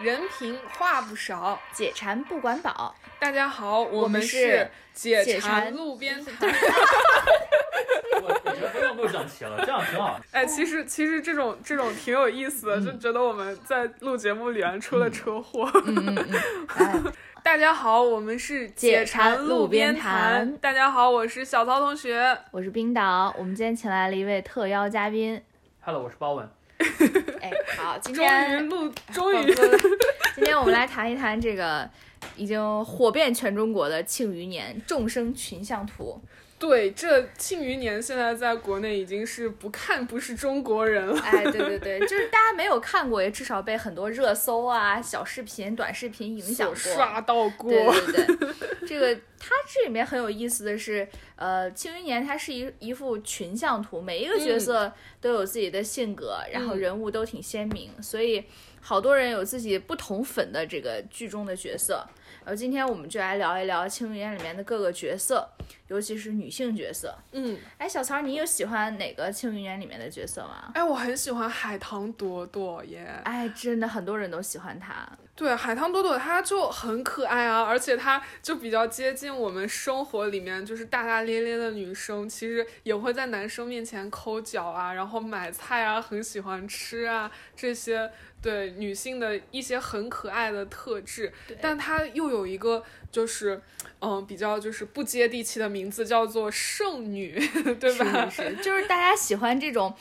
人平话不少，解馋不管饱。大家好，我们是解解馋馋路边摊。我我觉得不用录整齐了，这样挺好。哎，其实其实这种这种挺有意思的，就觉得我们在录节目里面出了车祸。嗯嗯嗯，哎，大家好，我们是解馋馋路边边摊。大家好，我是小曹同学。我是冰岛，我们今天请来了一位特邀嘉宾。Hello，我是包文。哎，好，今终于天录，终于今天我们来谈一谈这个已经火遍全中国的庆余年众生群像图。对这《庆余年》现在在国内已经是不看不是中国人了。哎，对对对，就是大家没有看过，也至少被很多热搜啊、小视频、短视频影响过。刷到过，对对对，这个它这里面很有意思的是，呃，《庆余年》它是一一幅群像图，每一个角色都有自己的性格，然后嗯人物都挺鲜明，所以好多人有自己不同粉的这个剧中的角色。然后今天我们就来聊一聊《庆余年》里面的各个角色，尤其是女性角色。嗯，哎，小曹，你有喜欢哪个《庆余年》里面的角色吗？哎，我很喜欢海棠朵朵耶。哎，真的很多人都喜欢她。对，海棠朵朵她就很可爱啊，而且她就比较接近我们生活里面就是大大咧咧的女生，其实也会在男生面前抠脚啊，然后买菜啊，很喜欢吃啊这些。对女性的一些很可爱的特质，但她又有一个就是，嗯，比较就是不接地气的名字，叫做剩女，对吧？是是是，就是大家喜欢这种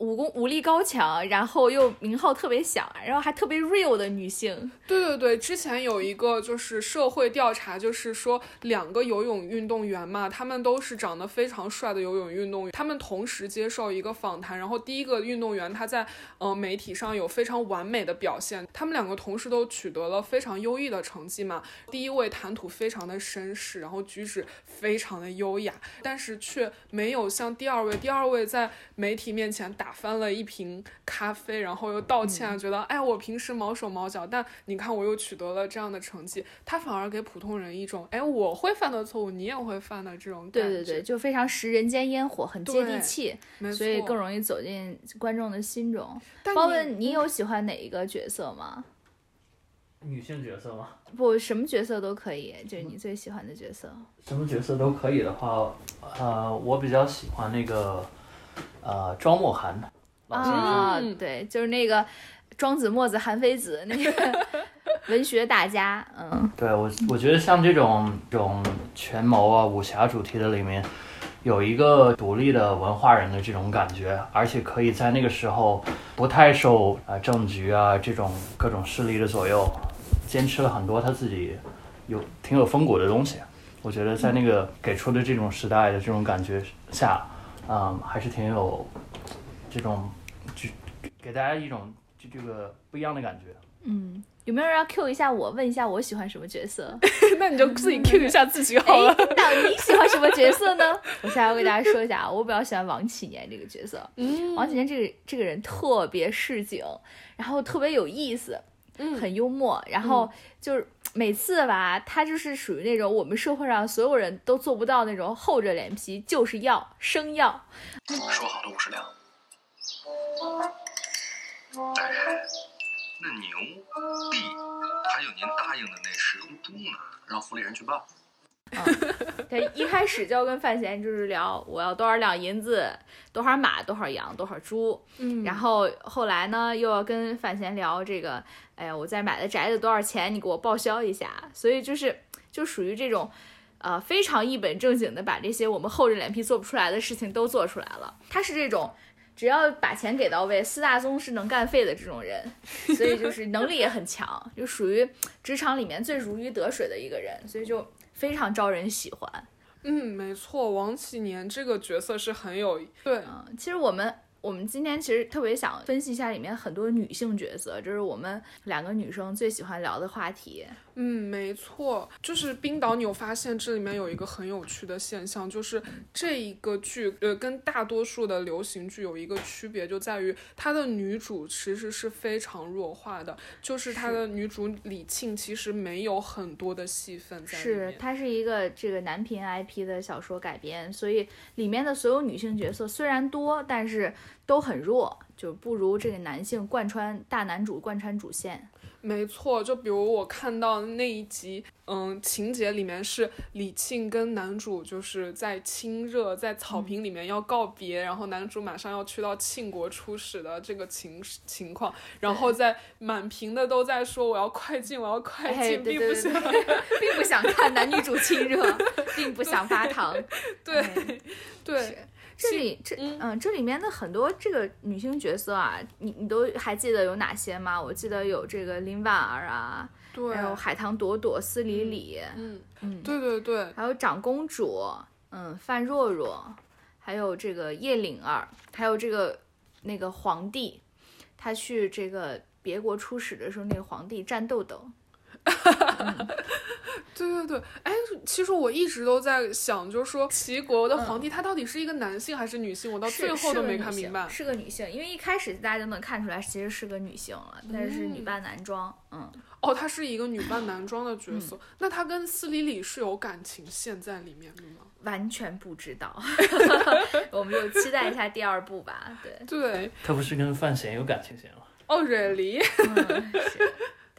武功武力高强，然后又名号特别响，然后还特别 real 的女性。对对对，之前有一个就是社会调查，就是说两个游泳运动员嘛，他们都是长得非常帅的游泳运动员，他们同时接受一个访谈，然后第一个运动员他在呃媒体上有非常完美的表现，他们两个同时都取得了非常优异的成绩嘛。第一位谈吐非常的绅士，然后举止非常的优雅，但是却没有像第二位，第二位在媒体面前打翻了一瓶咖啡，然后又道歉啊，觉得哎我平时毛手毛脚，但你看我又取得了这样的成绩，他反而给普通人一种哎我会犯的错误你也会犯的这种感觉，对对对，就非常食人间烟火，很接地气，所以更容易走进观众的心中。包问，你有喜欢哪一个角色吗？女性角色吗？不，什么角色都可以，就是你最喜欢的角色。什么角色都可以的话，呃，我比较喜欢那个呃庄墨涵。啊，嗯对，就是那个庄子、墨子、韩非子那个文学大家，嗯，对我，我觉得像这种这种权谋啊、武侠主题的里面，有一个独立的文化人的这种感觉，而且可以在那个时候不太受啊、政局啊这种各种势力的左右，坚持了很多他自己有挺有风骨的东西。我觉得在那个给出的这种时代的这种感觉下，嗯，还是挺有这种就给大家一种就这个不一样的感觉。嗯，有没有人要 Q 一下我，问一下我喜欢什么角色？那你就自己 Q 一下自己好哎了。，那你喜欢什么角色呢？我现在要给大家说一下啊，我比较喜欢王启年这个角色。嗯王启年这个这个人特别市井，然后特别有意思，嗯很幽默，然后就是每次吧，他就是属于那种我们社会上所有人都做不到那种厚着脸皮就是要生要。说好的五十两。哎，那牛、地，还有您答应的那十头猪呢？让府里人去办。他一开始就要跟范闲就是聊我要多少两银子，多少马，多少羊，多少猪。嗯然后后来呢，又要跟范闲聊这个，哎呀，我在买的宅子多少钱，你给我报销一下。所以就是就属于这种，呃，非常一本正经的把这些我们厚着脸皮做不出来的事情都做出来了。他是这种。只要把钱给到位，四大宗师能干废的这种人，所以就是能力也很强，就属于职场里面最如鱼得水的一个人，所以就非常招人喜欢。嗯，没错，王启年这个角色是很有对，嗯，其实我们我们今天其实特别想分析一下里面很多女性角色，这是我们两个女生最喜欢聊的话题。嗯，没错，就是冰岛，你有发现这里面有一个很有趣的现象，就是这一个剧，呃，跟大多数的流行剧有一个区别，就在于它的女主其实是非常弱化的，就是它的女主李沁其实没有很多的戏份在里是面。它是一个这个男频 IP 的小说改编，所以里面的所有女性角色虽然多，但是都很弱，就不如这个男性贯穿大男主贯穿主线。没错，就比如我看到那一集，嗯，情节里面是李沁跟男主就是在亲热，在草坪里面要告别，然后男主马上要去到庆国出使的这个情情况，然后在满屏的都在说我要快进，我要快哎，进，并不想 并不想看男女主亲热，并不想发糖。对哎对是这里这嗯。嗯，这里面的很多这个女性角色啊，你你都还记得有哪些吗？我记得有这个林婉儿啊，对，还有海棠朵朵、司礼礼，嗯，嗯，对对对，还有长公主，嗯，范若若，还有这个叶灵儿，还有这个那个皇帝，他去这个别国出使的时候，那个皇帝战斗 斗，对对对，哎，其实我一直都在想，就是说齐国的皇帝他到底是一个男性还是女性？我到最后都没看明白。是个女性，因为一开始大家就能看出来，其实是个女性了，但是是女扮男装，嗯，哦，她是一个女扮男装的角色，那她跟司礼礼是有感情线在里面的吗？完全不知道，我们就期待一下第二部吧，对，对，她不是跟范闲有感情线吗？哦，really？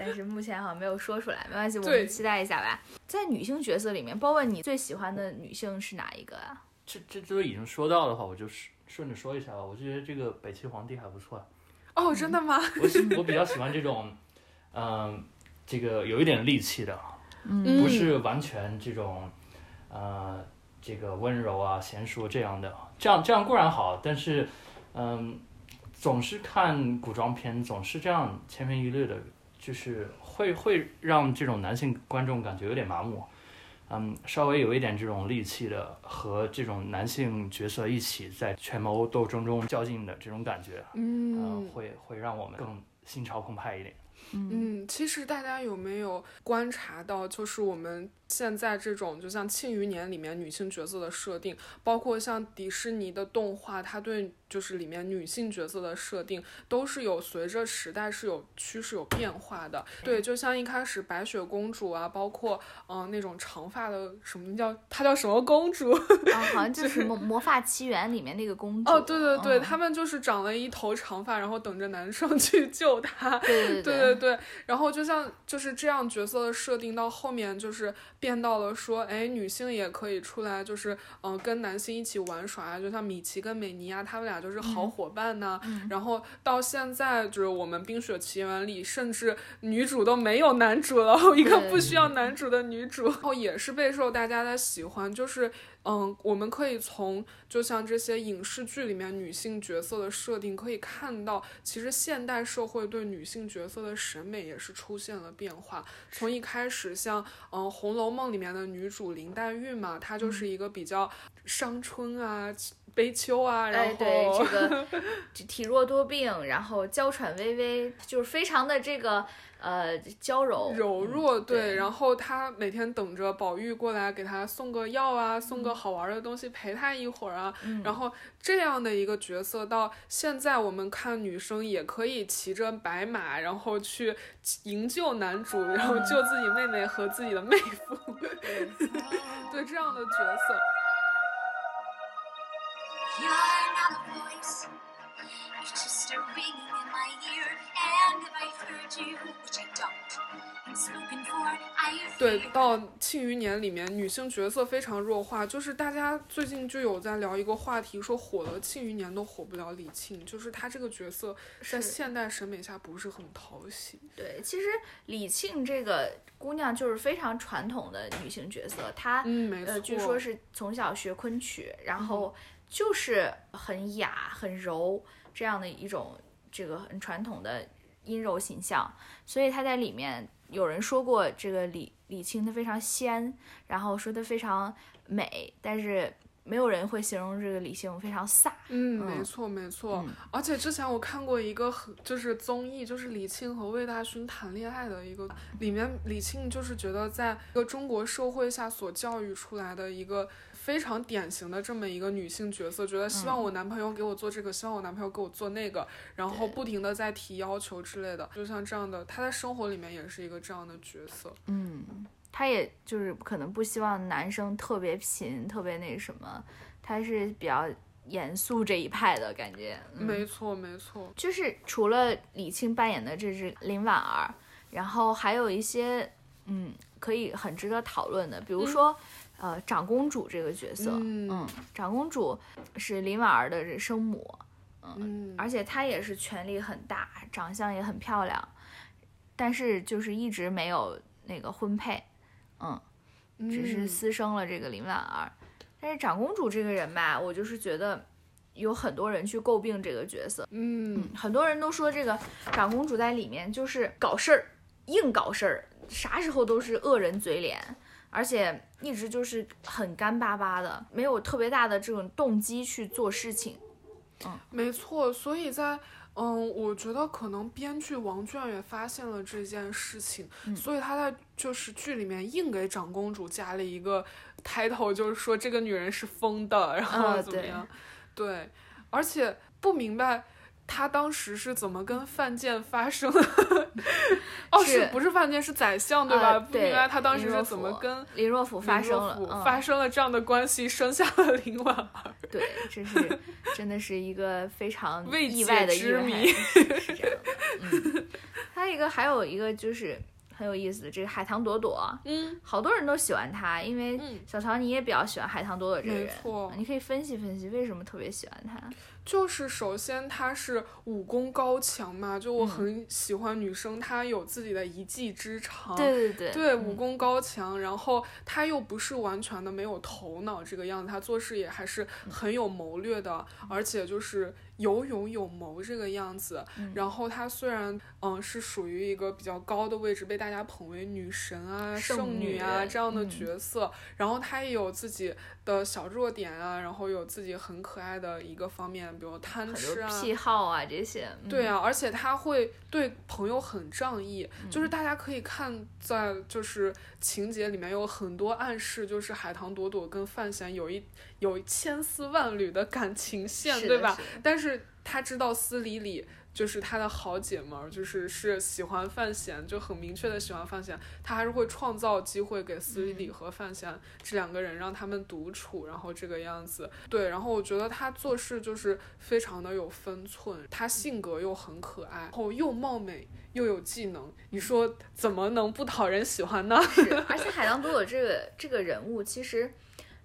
但是目前好像没有说出来，没关系，我们期待一下吧。在女性角色里面，包括你最喜欢的女性是哪一个啊？这这都已经说到的话，我就顺顺着说一下吧。我觉得这个北齐皇帝还不错，哦，真的吗？我喜我比较喜欢这种，嗯、这个有一点戾气的，嗯不是完全这种，呃，这个温柔啊、娴熟这样的，这样这样固然好，但是，嗯、总是看古装片，总是这样千篇一律的，就是会会让这种男性观众感觉有点麻木。嗯，稍微有一点这种戾气的，和这种男性角色一起在权谋斗争中较劲的这种感觉，嗯、嗯会会让我们更心潮澎湃一点。嗯，其实大家有没有观察到，就是我们现在这种，就像《庆余年》里面女性角色的设定，包括像迪士尼的动画，它对就是里面女性角色的设定，都是有随着时代是有趋势有变化的。对，就像一开始白雪公主啊，包括嗯、呃那种长发的什么叫她叫什么公主？啊，好像就是魔魔法奇缘里面那个公主。哦，对对对，嗯她们就是长了一头长发，然后等着男生 去救她。对对对对对，然后就像就是这样角色的设定到后面就是变到了说，哎，女性也可以出来，就是嗯、呃跟男性一起玩耍啊，就像米奇跟美妮啊，他们俩就是好伙伴呐、然后到现在就是我们《冰雪奇缘》里，甚至女主都没有男主了，一个不需要男主的女主，然后也是备受大家的喜欢，就是。嗯，我们可以从就像这些影视剧里面女性角色的设定，可以看到，其实现代社会对女性角色的审美也是出现了变化。从一开始像嗯《红楼梦》里面的女主林黛玉嘛，她就是一个比较伤春啊、悲秋啊，然哎，后、对这个体 体弱多病，然后娇喘微微，就是非常的这个呃娇柔柔弱，对，对。然后她每天等着宝玉过来给她送个药啊，送嗯。个好玩的东西陪她一会儿啊，然后这样的一个角色，到现在我们看女生也可以骑着白马，然后去营救男主，然后救自己妹妹和自己的妹夫，对这样的角色。You're not a voice, you're just a ringing in my ear. And if I heard you, which I don't, and spoken for, I 对到《庆余年》里面，女性角色非常弱化，就是大家最近就有在聊一个话题，说火了《庆余年》都火不了李沁，就是她这个角色在是现代审美下不是很讨喜。对，其实李沁这个姑娘就是非常传统的女性角色，她、嗯，没错。呃，据说是从小学昆曲，然后就是很雅、很柔这样的一种这个很传统的阴柔形象，所以他在里面有人说过这个李李沁她非常仙，然后说她非常美，但是没有人会形容这个李沁非常飒。嗯，嗯没错没错。嗯而且之前我看过一个很就是综艺，就是李沁和魏大勋谈恋爱的一个，里面李沁就是觉得在一个中国社会下所教育出来的一个非常典型的这么一个女性角色，觉得希望我男朋友给我做这个，希望我男朋友给我做那个，然后不停的在提要求之类的，就像这样的，她在生活里面也是一个这样的角色。嗯，她也就是可能不希望男生特别贫，特别那什么，她是比较严肃这一派的感觉。嗯没错没错。就是除了李沁扮演的这只林婉儿，然后还有一些嗯可以很值得讨论的，比如说、呃长公主这个角色，嗯。长公主是林婉儿的这生母，嗯，而且她也是权力很大，长相也很漂亮，但是就是一直没有那个婚配，嗯，只是嗯私生了这个林婉儿。但是长公主这个人吧，我就是觉得有很多人去诟病这个角色，嗯很多人都说这个长公主在里面就是搞事儿，硬搞事儿，啥时候都是恶人嘴脸，而且一直就是很干巴巴的，没有特别大的这种动机去做事情。嗯没错，所以在嗯，我觉得可能编剧王倦也发现了这件事情，嗯所以他在就是剧里面硬给长公主加了一个 title，就是说这个女人是疯的，然后怎么样？对，而且不明白。他当时是怎么跟范建发生的？哦，是是不是范建是宰相对吧？呃不明白他当时是怎么跟林若甫发生了，嗯、发生了这样的关系，生下了林婉儿。对，这是真的是一个非常未意外的解之意外，谜是是这样的。嗯，还有一个还有一个就是很有意思的，这个海棠朵朵，嗯，好多人都喜欢她，因为嗯小曹你也比较喜欢海棠朵朵这个人，错你可以分析分析为什么特别喜欢她。就是首先她是武功高强嘛，就我嗯很喜欢女生，她有自己的一技之长。对对对，对，嗯武功高强，然后她又不是完全的没有头脑这个样子，她做事也还是嗯很有谋略的，而且就是有勇有谋这个样子。嗯然后她虽然嗯是属于一个比较高的位置，被大家捧为女神啊、圣圣女啊这样的嗯角色，然后她也有自己的小弱点啊，然后有自己很可爱的一个方面，比如贪吃啊。多癖好啊这些，嗯对啊，而且她会对朋友很仗义，就是大家可以看在就是情节里面有很多暗示，就是海棠朵朵跟范闲有一有千丝万缕的感情线，对吧？但是他知道司礼礼就是他的好姐们儿，就是是喜欢范闲，就很明确的喜欢范闲，他还是会创造机会给司礼礼和范闲这两个人，让他们独处，然后这个样子。对，然后我觉得他做事就是非常的有分寸，他性格又很可爱，然后又貌美又有技能，你说怎么能不讨人喜欢呢？是，而且海棠朵朵这个这个人物其实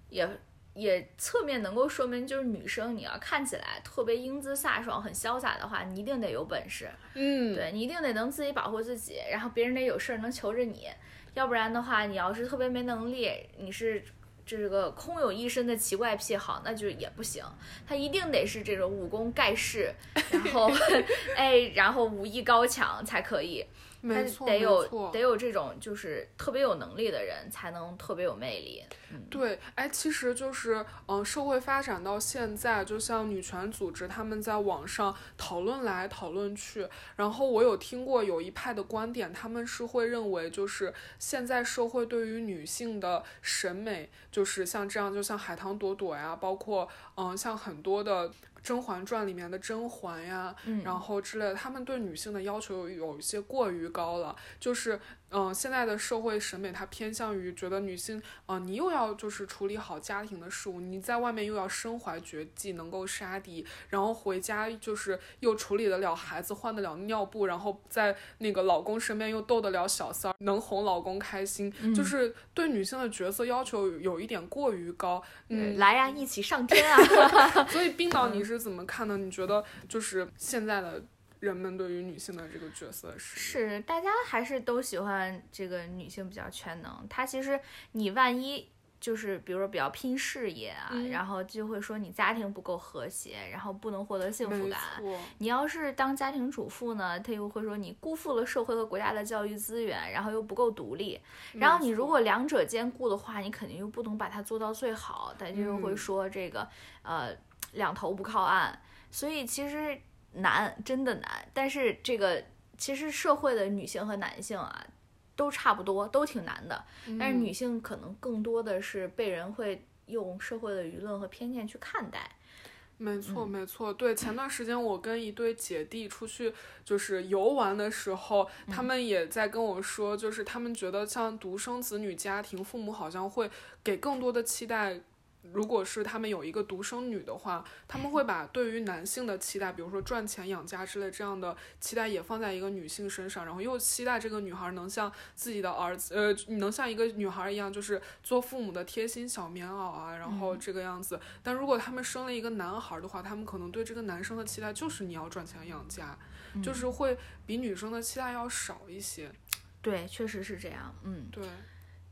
也也侧面能够说明，就是女生你要看起来特别英姿飒爽、很潇洒的话，你一定得有本事，嗯，对你一定得能自己保护自己，然后别人得有事儿能求着你，要不然的话，你要是特别没能力，你是。这个空有一身的奇怪癖好，那就也不行。他一定得是这种武功盖世，然后，哎，然后武艺高强才可以。他没错，没得有错得有这种就是特别有能力的人，才能特别有魅力。对，哎，其实就是，嗯、社会发展到现在，就像女权组织他们在网上讨论来讨论去，然后我有听过有一派的观点，他们是会认为，就是现在社会对于女性的审美，就是像这样，就像海棠朵朵呀，包括，嗯、像很多的。《甄嬛传》里面的甄嬛呀，嗯然后之类的，他们对女性的要求有有一些过于高了，就是嗯、呃现在的社会审美它偏向于觉得女性，啊，你又要就是处理好家庭的事务，你在外面又要身怀绝技，能够杀敌，然后回家就是又处理得了孩子，换得了尿布，然后在那个老公身边又逗得了小三儿，能哄老公开心，就是对女性的角色要求有有一点过于高。嗯，来呀，一起上天啊！所以冰岛你是怎么看的？你觉得就是现在的人们对于女性的这个角色是？是，大家还是都喜欢这个女性比较全能。她其实你万一就是比如说比较拼事业啊，嗯然后就会说你家庭不够和谐，然后不能获得幸福感。你要是当家庭主妇呢，他又会说你辜负了社会和国家的教育资源，然后又不够独立。然后你如果两者兼顾的话，你肯定又不能把它做到最好，他就会嗯说这个、呃两头不靠岸。所以其实难，真的难。但是这个其实社会的女性和男性啊。都差不多，都挺难的，但是嗯女性可能更多的是被人会用社会的舆论和偏见去看待。没错，嗯没错，对。前段时间我跟一对姐弟出去就是游玩的时候，嗯他们也在跟我说，就是他们觉得像独生子女家庭，父母好像会给更多的期待。如果是他们有一个独生女的话，他们会把对于男性的期待，比如说赚钱养家之类这样的期待也放在一个女性身上，然后又期待这个女孩能像自己的儿子，呃，能像一个女孩一样，就是做父母的贴心小棉袄啊，然后这个样子。但如果他们生了一个男孩的话，他们可能对这个男生的期待就是你要赚钱养家，就是会比女生的期待要少一些。对，确实是这样。嗯，对，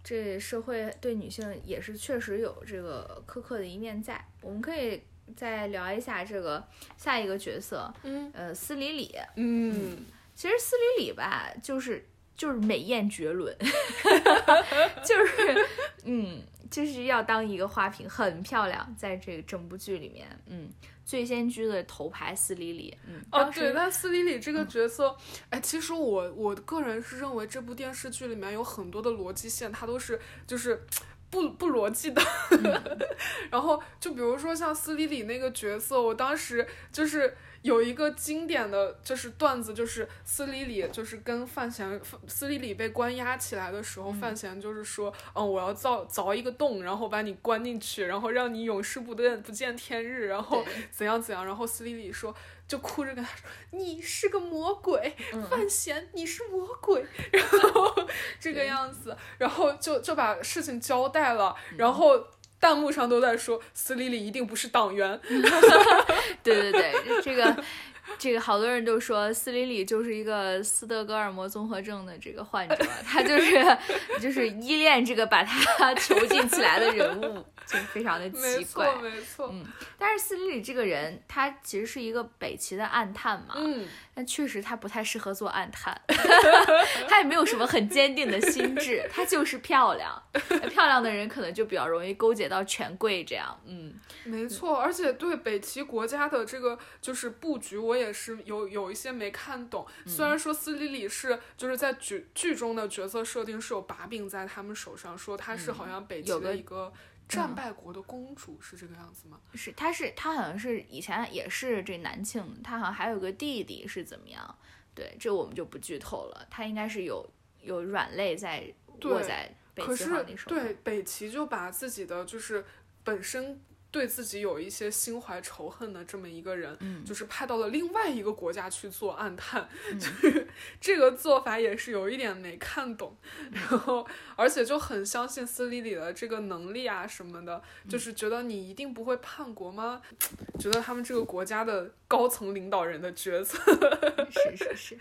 这社会对女性也是确实有这个苛刻的一面在。我们可以再聊一下这个下一个角色，嗯呃，斯里里。嗯，其实斯里里吧，就是就是美艳绝伦，就是嗯，就是要当一个花瓶，很漂亮，在这个整部剧里面，嗯，最先居的头牌斯里里，嗯，哦，对，那斯里里这个角色，哎，其实我我个人是认为这部电视剧里面有很多的逻辑线，它都是就是。不不逻辑的，然后就比如说像斯里里那个角色，我当时就是有一个经典的就是段子，就是斯里里就是跟范闲，斯里里被关押起来的时候，范闲就是说，嗯，我要造凿一个洞，然后把你关进去，然后让你永世不见不见天日，然后怎样怎样，然后斯里里说。就哭着跟他说：“你是个魔鬼，范闲，你是魔鬼。”然后这个样子，然后就就把事情交代了，然后弹幕上都在说斯里里一定不是党员。对对对，这个这个好多人都说斯里里就是一个斯德哥尔摩综合症的这个患者，他就是就是依恋这个把他 囚禁起来的人物，就非常的奇怪错，。没错。嗯，但是斯里里这个人，他其实是一个北齐的暗探嘛，嗯，但确实他不太适合做暗探，他也没有什么很坚定的心智，他就是漂亮，漂亮的人可能就比较容易勾结到权贵这样，嗯，没错。而且对北齐国家的这个就是布局，我也是有有一些没看懂。虽然说斯里里是就是在剧剧中的角色设定是有把柄在他们手上，说她是好像北齐的一个战败国的公主，是这个样子吗？是她是她好像是以前也是这南庆，她好像还有个弟弟是怎么样？对，这我们就不剧透了，她应该是有有软肋在握在北齐可是皇帝手上，对北齐就把自己的就是本身对自己有一些心怀仇恨的这么一个人，嗯。就是派到了另外一个国家去做暗探，就是这个做法也是有一点没看懂，然后而且就很相信斯里里的这个能力啊什么的，就是觉得你一定不会叛国吗？觉得他们这个国家的高层领导人的角色，是 是是。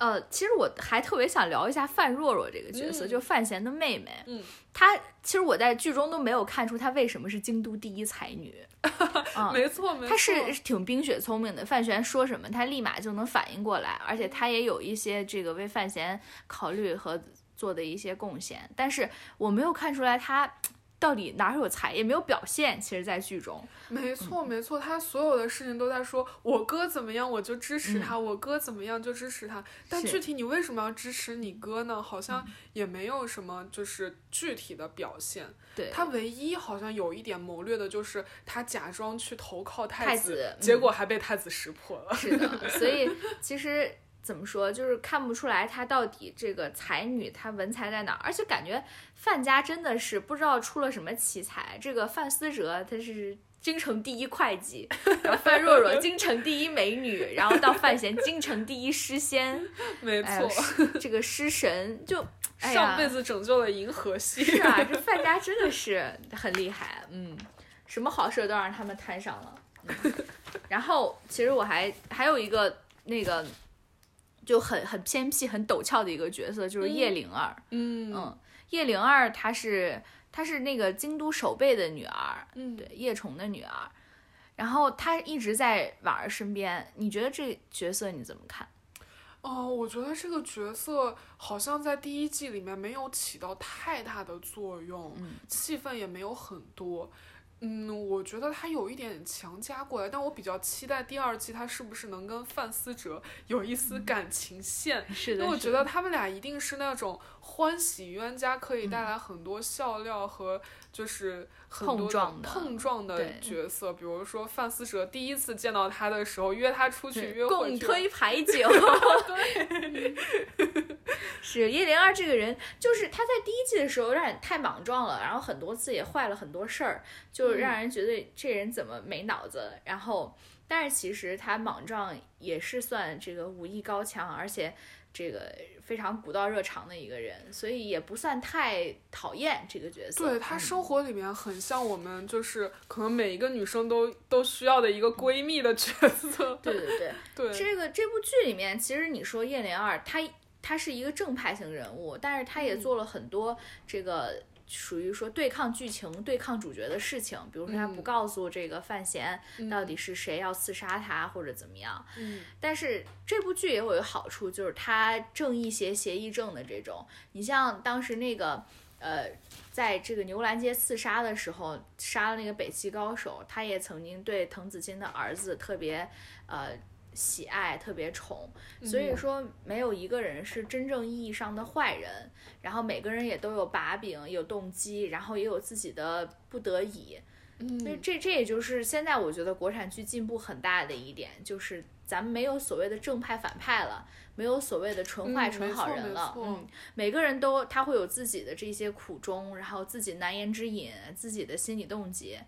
呃，其实我还特别想聊一下范若若这个角色，嗯就范闲的妹妹。嗯，她其实我在剧中都没有看出她为什么是京都第一才女。嗯，没错没错，她是挺冰雪聪明的，范闲说什么她立马就能反应过来，而且她也有一些这个为范闲考虑和做的一些贡献，但是我没有看出来她到底哪儿有才，也没有表现。其实，在剧中，没错，没错，他所有的事情都在说，我哥怎么样我就支持他，我哥怎么样就支持他。但具体你为什么要支持你哥呢？好像也没有什么就是具体的表现。对他唯一好像有一点谋略的就是他假装去投靠太子，结果还被太子识破了。是的，所以其实怎么说，就是看不出来她到底这个才女她文才在哪儿，而且感觉范家真的是不知道出了什么奇才。这个范思哲他是。京城第一会计，然后范若若京城第一美女，然后到范闲京城第一诗仙，没错，诗这个诗神就，上辈子拯救了银河系。是啊，这 范家真的是很厉害，嗯，什么好事都让他们摊上了。嗯、然后其实我还还有一个那个就很很偏僻、很陡峭的一个角色，就是叶灵儿。嗯嗯，叶灵儿她是她是那个京都守备的女儿，嗯，对叶崇的女儿。然后她一直在婉儿身边，你觉得这角色你怎么看？哦，我觉得这个角色好像在第一季里面没有起到太大的作用，嗯戏份也没有很多。嗯，我觉得他有一点强加过来，但我比较期待第二季他是不是能跟范思哲有一丝感情线，是的，因为我觉得他们俩一定是那种欢喜冤家，可以带来很多笑料和就是很多碰撞的碰撞的角色。比如说范思哲第一次见到他的时候，约他出去约会共推牌 九，是叶灵儿这个人，就是他在第一季的时候让人太莽撞了，然后很多次也坏了很多事儿，就让人觉得这人怎么没脑子。然后，但是其实他莽撞也是算这个武艺高强，而且这个非常古道热肠的一个人，所以也不算太讨厌这个角色。对她嗯生活里面很像我们，就是可能每一个女生都都需要的一个闺蜜的角色。对对对，对，这个这部剧里面，其实你说叶灵儿，她她是一个正派型人物，但是他也做了很多这个属于说对抗剧情、对抗主角的事情，比如说他不嗯告诉这个范闲到底是谁要刺杀他或者怎么样。嗯但是这部剧也有一个好处，就是他正义邪，邪义正的这种。你像当时那个呃，在这个牛栏街刺杀的时候，杀了那个北齐高手，他也曾经对滕子京的儿子特别呃喜爱，特别宠。所以说，没有一个人是真正意义上的坏人。然后每个人也都有把柄，有动机，然后也有自己的不得已。所以嗯，这这也就是现在我觉得国产剧进步很大的一点，就是咱们没有所谓的正派反派了，没有所谓的纯坏嗯纯好人了。错嗯，每个人都他会有自己的这些苦衷，然后自己难言之隐，自己的心理动机，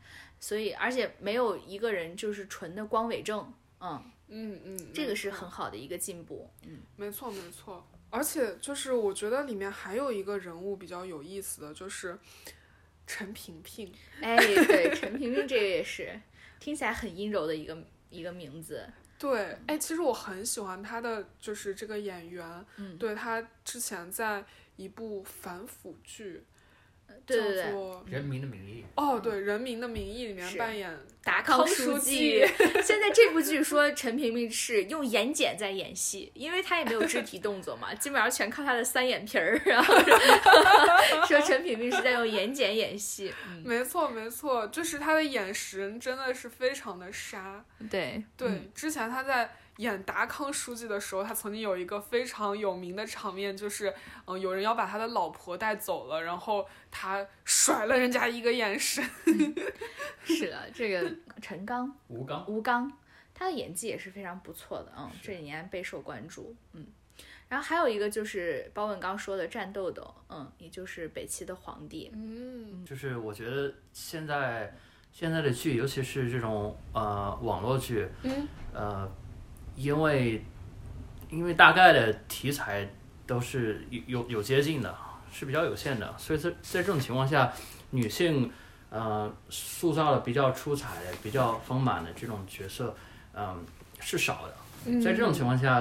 所以而且没有一个人就是纯的光伪正。嗯，嗯嗯，这个是很好的一个进步。嗯，没错，没错。而且就是我觉得里面还有一个人物比较有意思的，就是陈萍萍。哎，对，陈萍萍这个也是听起来很阴柔的一个一个名字。对，哎，其实我很喜欢她的，就是这个演员。嗯对她之前在一部反腐剧，对对对叫做人民的名义，哦，对，《人民的名义》里面扮演达康康书记，现在这部剧说陈萍萍是用眼睑在演戏，因为她也没有肢体动作嘛，基本上全靠她的三眼皮儿。然后说 陈萍萍是在用眼睑演戏。嗯，没错，没错，就是她的眼神真的是非常的杀。对对，嗯之前她在演达康书记的时候，他曾经有一个非常有名的场面，就是嗯、有人要把他的老婆带走了，然后他甩了人家一个眼神。是的，这个陈刚、吴刚，吴刚，他的演技也是非常不错的，嗯，这几年备受关注，嗯。然后还有一个就是包文刚说的战豆豆，嗯，也就是北齐的皇帝，嗯就是我觉得现在现在的剧，尤其是这种呃网络剧，嗯呃，因为因为大概的题材都是有有有接近的，是比较有限的，所以在在这种情况下，女性呃塑造的比较出彩的、比较丰满的这种角色，嗯、是少的。嗯，在这种情况下，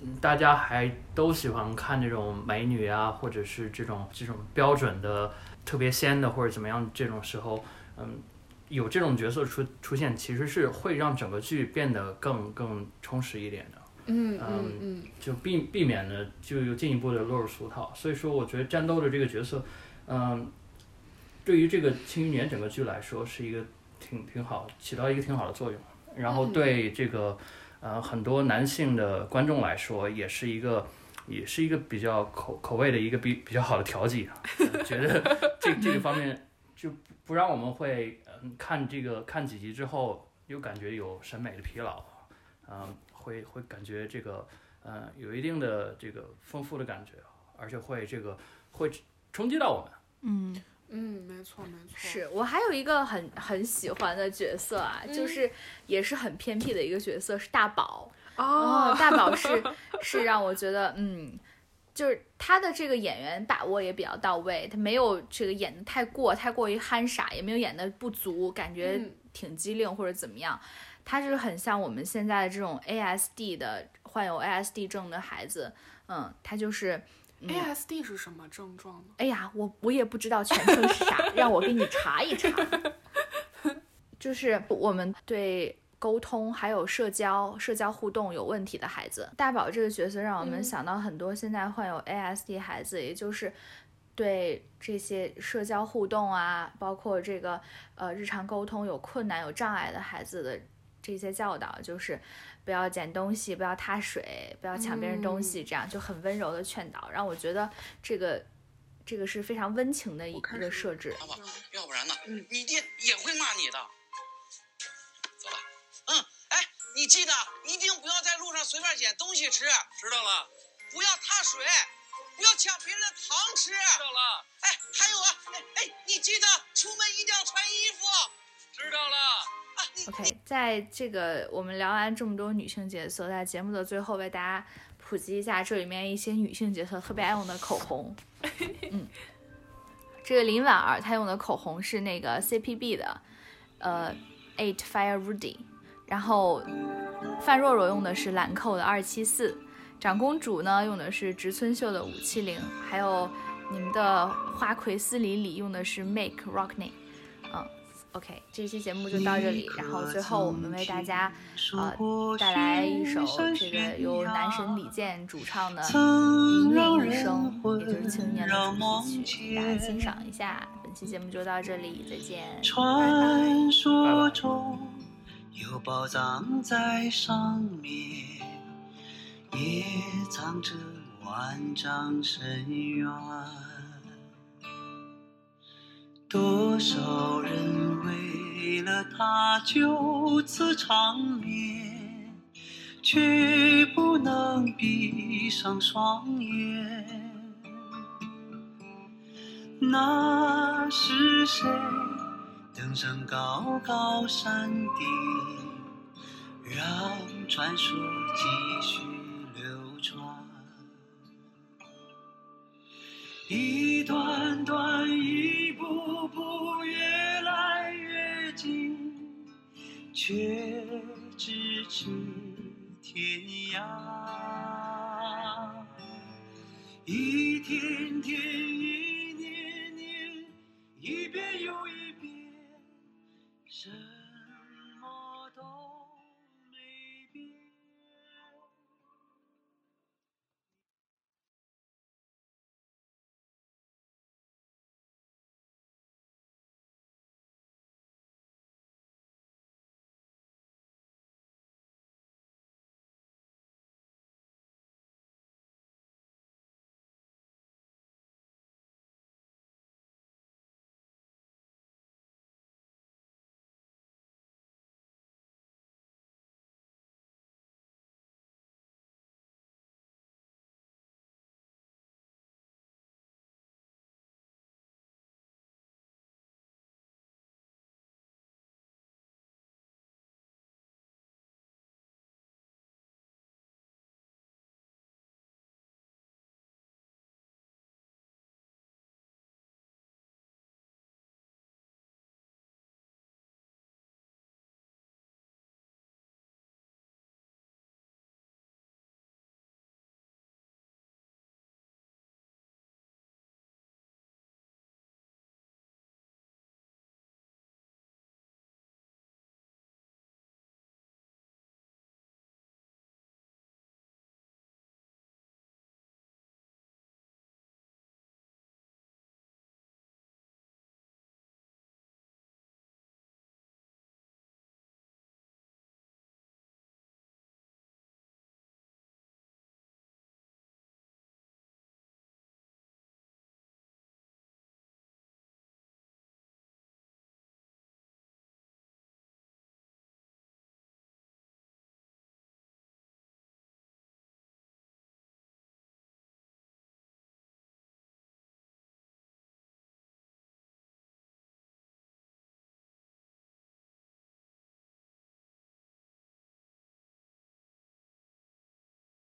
嗯大家还都喜欢看这种美女啊，或者是这种这种标准的特别仙的或者怎么样这种时候，嗯，有这种角色出出现，其实是会让整个剧变得更更充实一点的，嗯嗯嗯就避避免了就有进一步的落入俗套。所以说，我觉得战斗的这个角色，嗯，对于这个《庆余年》整个剧来说是一个挺挺好，起到一个挺好的作用。然后对这个。呃，很多男性的观众来说，也是一个，也是一个比较口口味的一个比比较好的调剂啊。呃 觉得这这个方面就不让我们会嗯看这个看几集之后，又感觉有审美的疲劳，嗯、会会感觉这个嗯有一定的这个丰富的感觉，而且会这个会冲击到我们。嗯。嗯，没错没错。是我还有一个很很喜欢的角色啊，就是也是很偏僻的一个角色，是大宝。哦，大宝是 是让我觉得，嗯，就是他的这个演员把握也比较到位，他没有这个演的太过太过于憨傻，也没有演的不足，感觉嗯挺机灵或者怎么样。他是很像我们现在的这种 ASD 的患有 ASD 症的孩子，嗯，他就是。ASD 是什么症状呢？哎呀，我我也不知道全称是啥，让我给你查一查。就是我们对沟通还有社交、社交互动有问题的孩子，大宝这个角色让我们嗯想到很多现在患有 ASD 孩子，也就是对这些社交互动啊，包括这个呃日常沟通有困难、有障碍的孩子的这些教导，就是不要捡东西，不要踏水，不要抢别人东西，这样就很温柔的劝导，让我觉得这个这个是非常温情的一个设置。要不然呢，嗯你爹也会骂你的。你记得一定不要在路上随便捡东西吃，知道了？不要踏水。不要抢别人的糖吃。知道了，哎，还有啊，哎哎，你记得出门一定要穿衣服知道了。啊！OK，在这个我们聊完这么多女性角色，在节目的最后为大家普及一下这里面一些女性角色特别爱用的口红。嗯，这个林婉儿她用的口红是那个 CPB 的，呃，Eight Fire Rudy，然后范若若用的是兰蔻的二七四，长公主呢用的是植村秀的五七零，还有你们的花魁司里里用的是 Make Rockney，嗯。OK，这期节目就到这里，然后最后我们为大家呃带来一首这个由男神李健主唱的《一念一生》，也就是青年的主题曲，大家欣赏一下。本期节目就到这里，再见，拜拜。有宝藏在上面，也藏着万丈深渊。多少人为了它就此长眠，却不能闭上双眼。那是谁登上高高山顶，让传说继续流传？一段段，一步步，越来越近，却咫尺天涯。一天天，